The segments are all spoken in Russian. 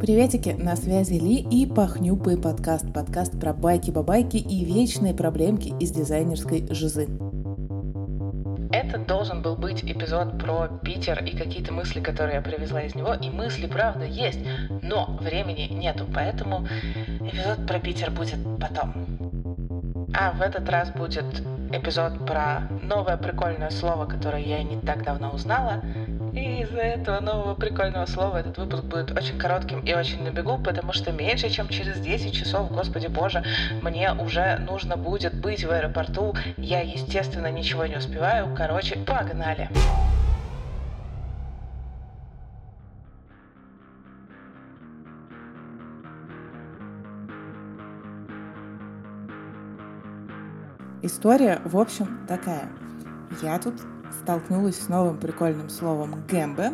Приветики, на связи Ли и Пахнюпый подкаст. Подкаст про байки-бабайки и вечные проблемки из дизайнерской жизы. Это должен был быть эпизод про Питер и какие-то мысли, которые я привезла из него. И мысли, правда, есть, но времени нету, поэтому эпизод про Питер будет потом. А в этот раз будет эпизод про новое прикольное слово, которое я не так давно узнала. И из-за этого нового прикольного слова этот выпуск будет очень коротким и очень на бегу, потому что меньше, чем через 10 часов, господи боже, мне уже нужно будет быть в аэропорту. Я, естественно, ничего не успеваю. Короче, погнали! История, в общем, такая. Я тут столкнулась с новым прикольным словом «гэмбе»,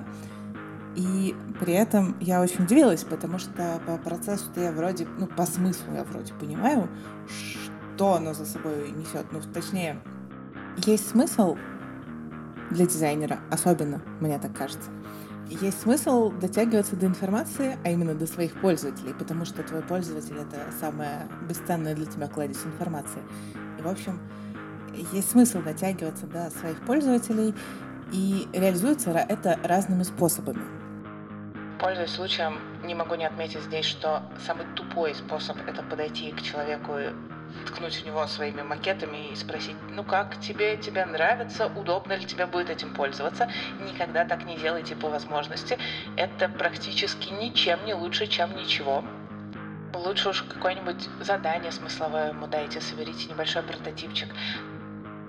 и при этом я очень удивилась, потому что по процессу-то я вроде, ну, по смыслу я вроде понимаю, что оно за собой несет. Ну, точнее, есть смысл для дизайнера, особенно, мне так кажется. Есть смысл дотягиваться до информации, а именно до своих пользователей, потому что твой пользователь — это самая бесценная для тебя кладезь информации. В общем, есть смысл дотягиваться до своих пользователей, и реализуется это разными способами. Пользуясь случаем, не могу не отметить здесь, что самый тупой способ — это подойти к человеку и ткнуть в него своими макетами и спросить, ну как тебе, тебе нравится, удобно ли тебе будет этим пользоваться. Никогда так не делайте по возможности. Это практически ничем не лучше, чем ничего. Лучше уж какое-нибудь задание смысловое ему дайте, соберите небольшой прототипчик.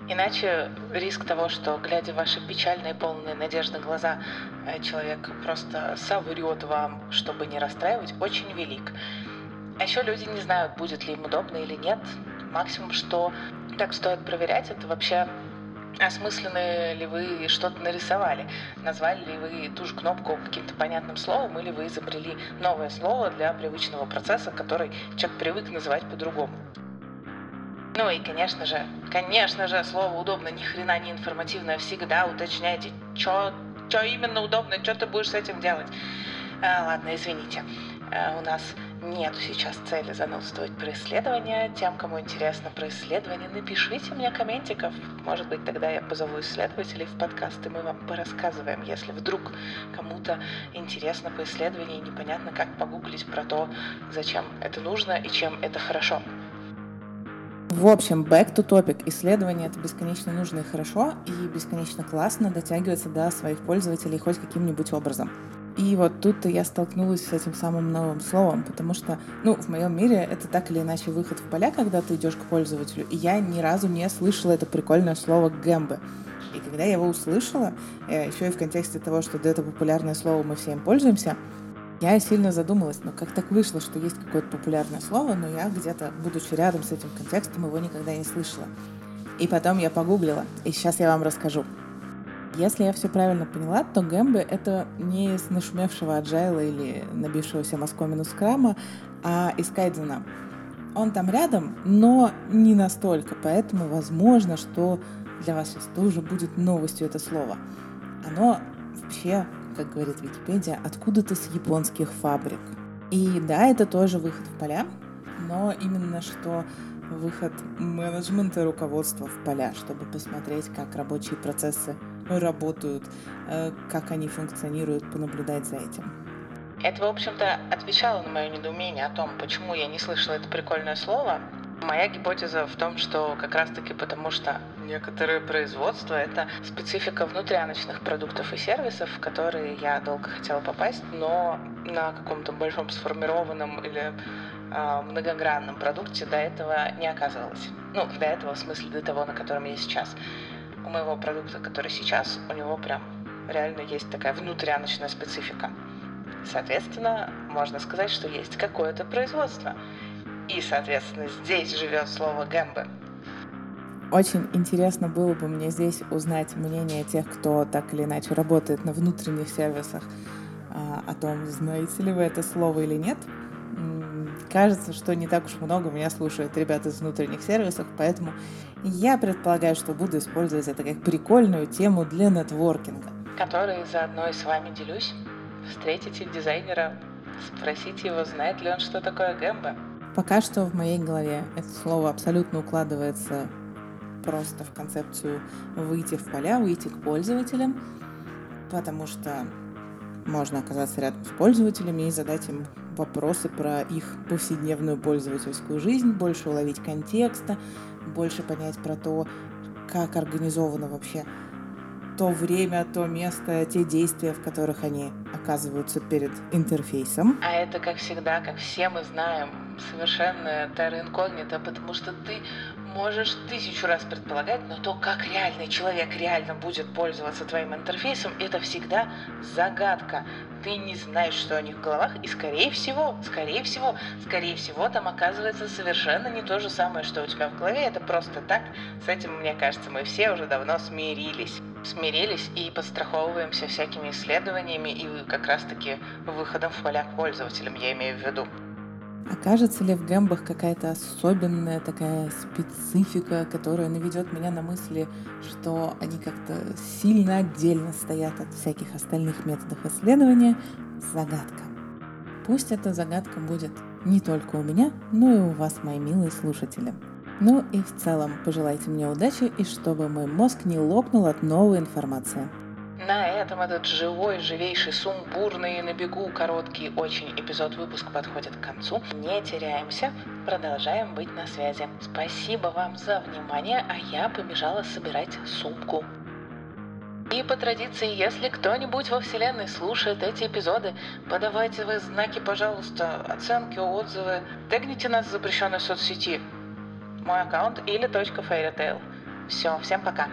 Иначе риск того, что, глядя в ваши печальные, полные надежды глаза, э, человек просто соврет вам, чтобы не расстраивать, очень велик. А еще люди не знают, будет ли им удобно или нет. Максимум, что так стоит проверять, это вообще осмысленно ли вы что-то нарисовали, назвали ли вы ту же кнопку каким-то понятным словом, или вы изобрели новое слово для привычного процесса, который человек привык называть по-другому. Ну и, конечно же, конечно же, слово удобно ни хрена не информативное. Всегда уточняйте, что именно удобно, что ты будешь с этим делать. А, ладно, извините. А, у нас нет сейчас цели занудствовать про исследования. Тем, кому интересно про исследования, напишите мне комментиков. Может быть, тогда я позову исследователей в подкаст, и мы вам порассказываем, если вдруг кому-то интересно по исследованию и непонятно, как погуглить про то, зачем это нужно и чем это хорошо. В общем, back to topic. Исследование — это бесконечно нужно и хорошо, и бесконечно классно дотягиваться до своих пользователей хоть каким-нибудь образом. И вот тут я столкнулась с этим самым новым словом, потому что, ну, в моем мире это так или иначе выход в поля, когда ты идешь к пользователю, и я ни разу не слышала это прикольное слово «гэмбы». И когда я его услышала, э, еще и в контексте того, что это популярное слово, мы всем пользуемся, я сильно задумалась, но как так вышло, что есть какое-то популярное слово, но я где-то, будучи рядом с этим контекстом, его никогда не слышала. И потом я погуглила, и сейчас я вам расскажу. Если я все правильно поняла, то гэмбы — это не из нашумевшего аджайла или набившегося москомину скрама, а из кайдзена. Он там рядом, но не настолько, поэтому возможно, что для вас сейчас тоже будет новостью это слово. Оно вообще как говорит Википедия, откуда-то с японских фабрик. И да, это тоже выход в поля, но именно что выход менеджмента руководства в поля, чтобы посмотреть, как рабочие процессы работают, э, как они функционируют, понаблюдать за этим. Это, в общем-то, отвечало на мое недоумение о том, почему я не слышала это прикольное слово, Моя гипотеза в том, что как раз-таки потому, что некоторые производства — это специфика внутряночных продуктов и сервисов, в которые я долго хотела попасть, но на каком-то большом сформированном или э, многогранном продукте до этого не оказывалось. Ну, до этого, в смысле, до того, на котором я сейчас. У моего продукта, который сейчас, у него прям реально есть такая внутряночная специфика. Соответственно, можно сказать, что есть какое-то производство. И, соответственно, здесь живет слово гэмбы. Очень интересно было бы мне здесь узнать мнение тех, кто так или иначе работает на внутренних сервисах, а, о том, знаете ли вы это слово или нет. Кажется, что не так уж много меня слушают ребята из внутренних сервисов, поэтому я предполагаю, что буду использовать это как прикольную тему для нетворкинга. Который заодно и с вами делюсь. Встретите дизайнера спросите его, знает ли он, что такое гэмбо. Пока что в моей голове это слово абсолютно укладывается просто в концепцию выйти в поля, выйти к пользователям, потому что можно оказаться рядом с пользователями и задать им вопросы про их повседневную пользовательскую жизнь, больше уловить контекста, больше понять про то, как организовано вообще то время, то место, те действия, в которых они оказываются перед интерфейсом. А это, как всегда, как все мы знаем, совершенно терра инкогнито, потому что ты можешь тысячу раз предполагать, но то, как реальный человек реально будет пользоваться твоим интерфейсом, это всегда загадка. Ты не знаешь, что у них в головах, и скорее всего, скорее всего, скорее всего, там оказывается совершенно не то же самое, что у тебя в голове, это просто так. С этим, мне кажется, мы все уже давно смирились. Смирились и подстраховываемся всякими исследованиями и как раз-таки выходом в поля пользователям, я имею в виду. Окажется ли в гэмбах какая-то особенная такая специфика, которая наведет меня на мысли, что они как-то сильно отдельно стоят от всяких остальных методов исследования? Загадка. Пусть эта загадка будет не только у меня, но и у вас, мои милые слушатели. Ну и в целом пожелайте мне удачи и чтобы мой мозг не лопнул от новой информации. На этом этот живой, живейший, сумбурный, на бегу короткий очень эпизод выпуска подходит к концу. Не теряемся, продолжаем быть на связи. Спасибо вам за внимание, а я побежала собирать сумку. И по традиции, если кто-нибудь во Вселенной слушает эти эпизоды, подавайте вы знаки, пожалуйста, оценки, отзывы, тегните нас в запрещенной соцсети. Мой аккаунт или .fairytale. Все, всем пока.